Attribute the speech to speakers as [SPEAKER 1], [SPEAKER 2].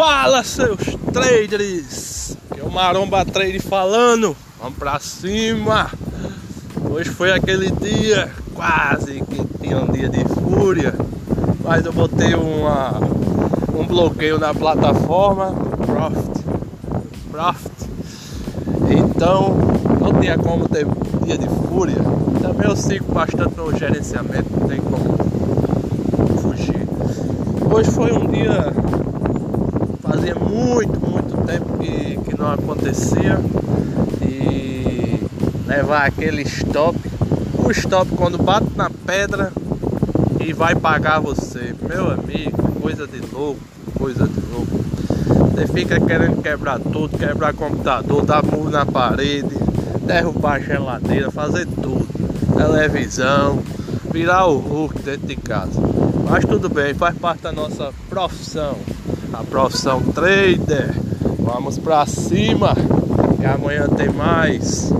[SPEAKER 1] Fala seus traders! Que é o Maromba Trade falando. Vamos pra cima! Hoje foi aquele dia, quase que tinha um dia de fúria, mas eu botei uma, um bloqueio na plataforma Profit. Profit. Então não tinha como ter dia de fúria. Também eu sigo bastante no gerenciamento, não tem como fugir. Hoje foi um dia fazia muito, muito tempo que, que não acontecia. E levar aquele stop, o stop quando bate na pedra e vai pagar você, meu amigo, coisa de louco, coisa de louco. Você fica querendo quebrar tudo, quebrar computador, dar murro na parede, derrubar a geladeira, fazer tudo, televisão, virar o Hulk dentro de casa. Mas tudo bem, faz parte da nossa profissão a profissão trader. Vamos pra cima. E amanhã tem mais.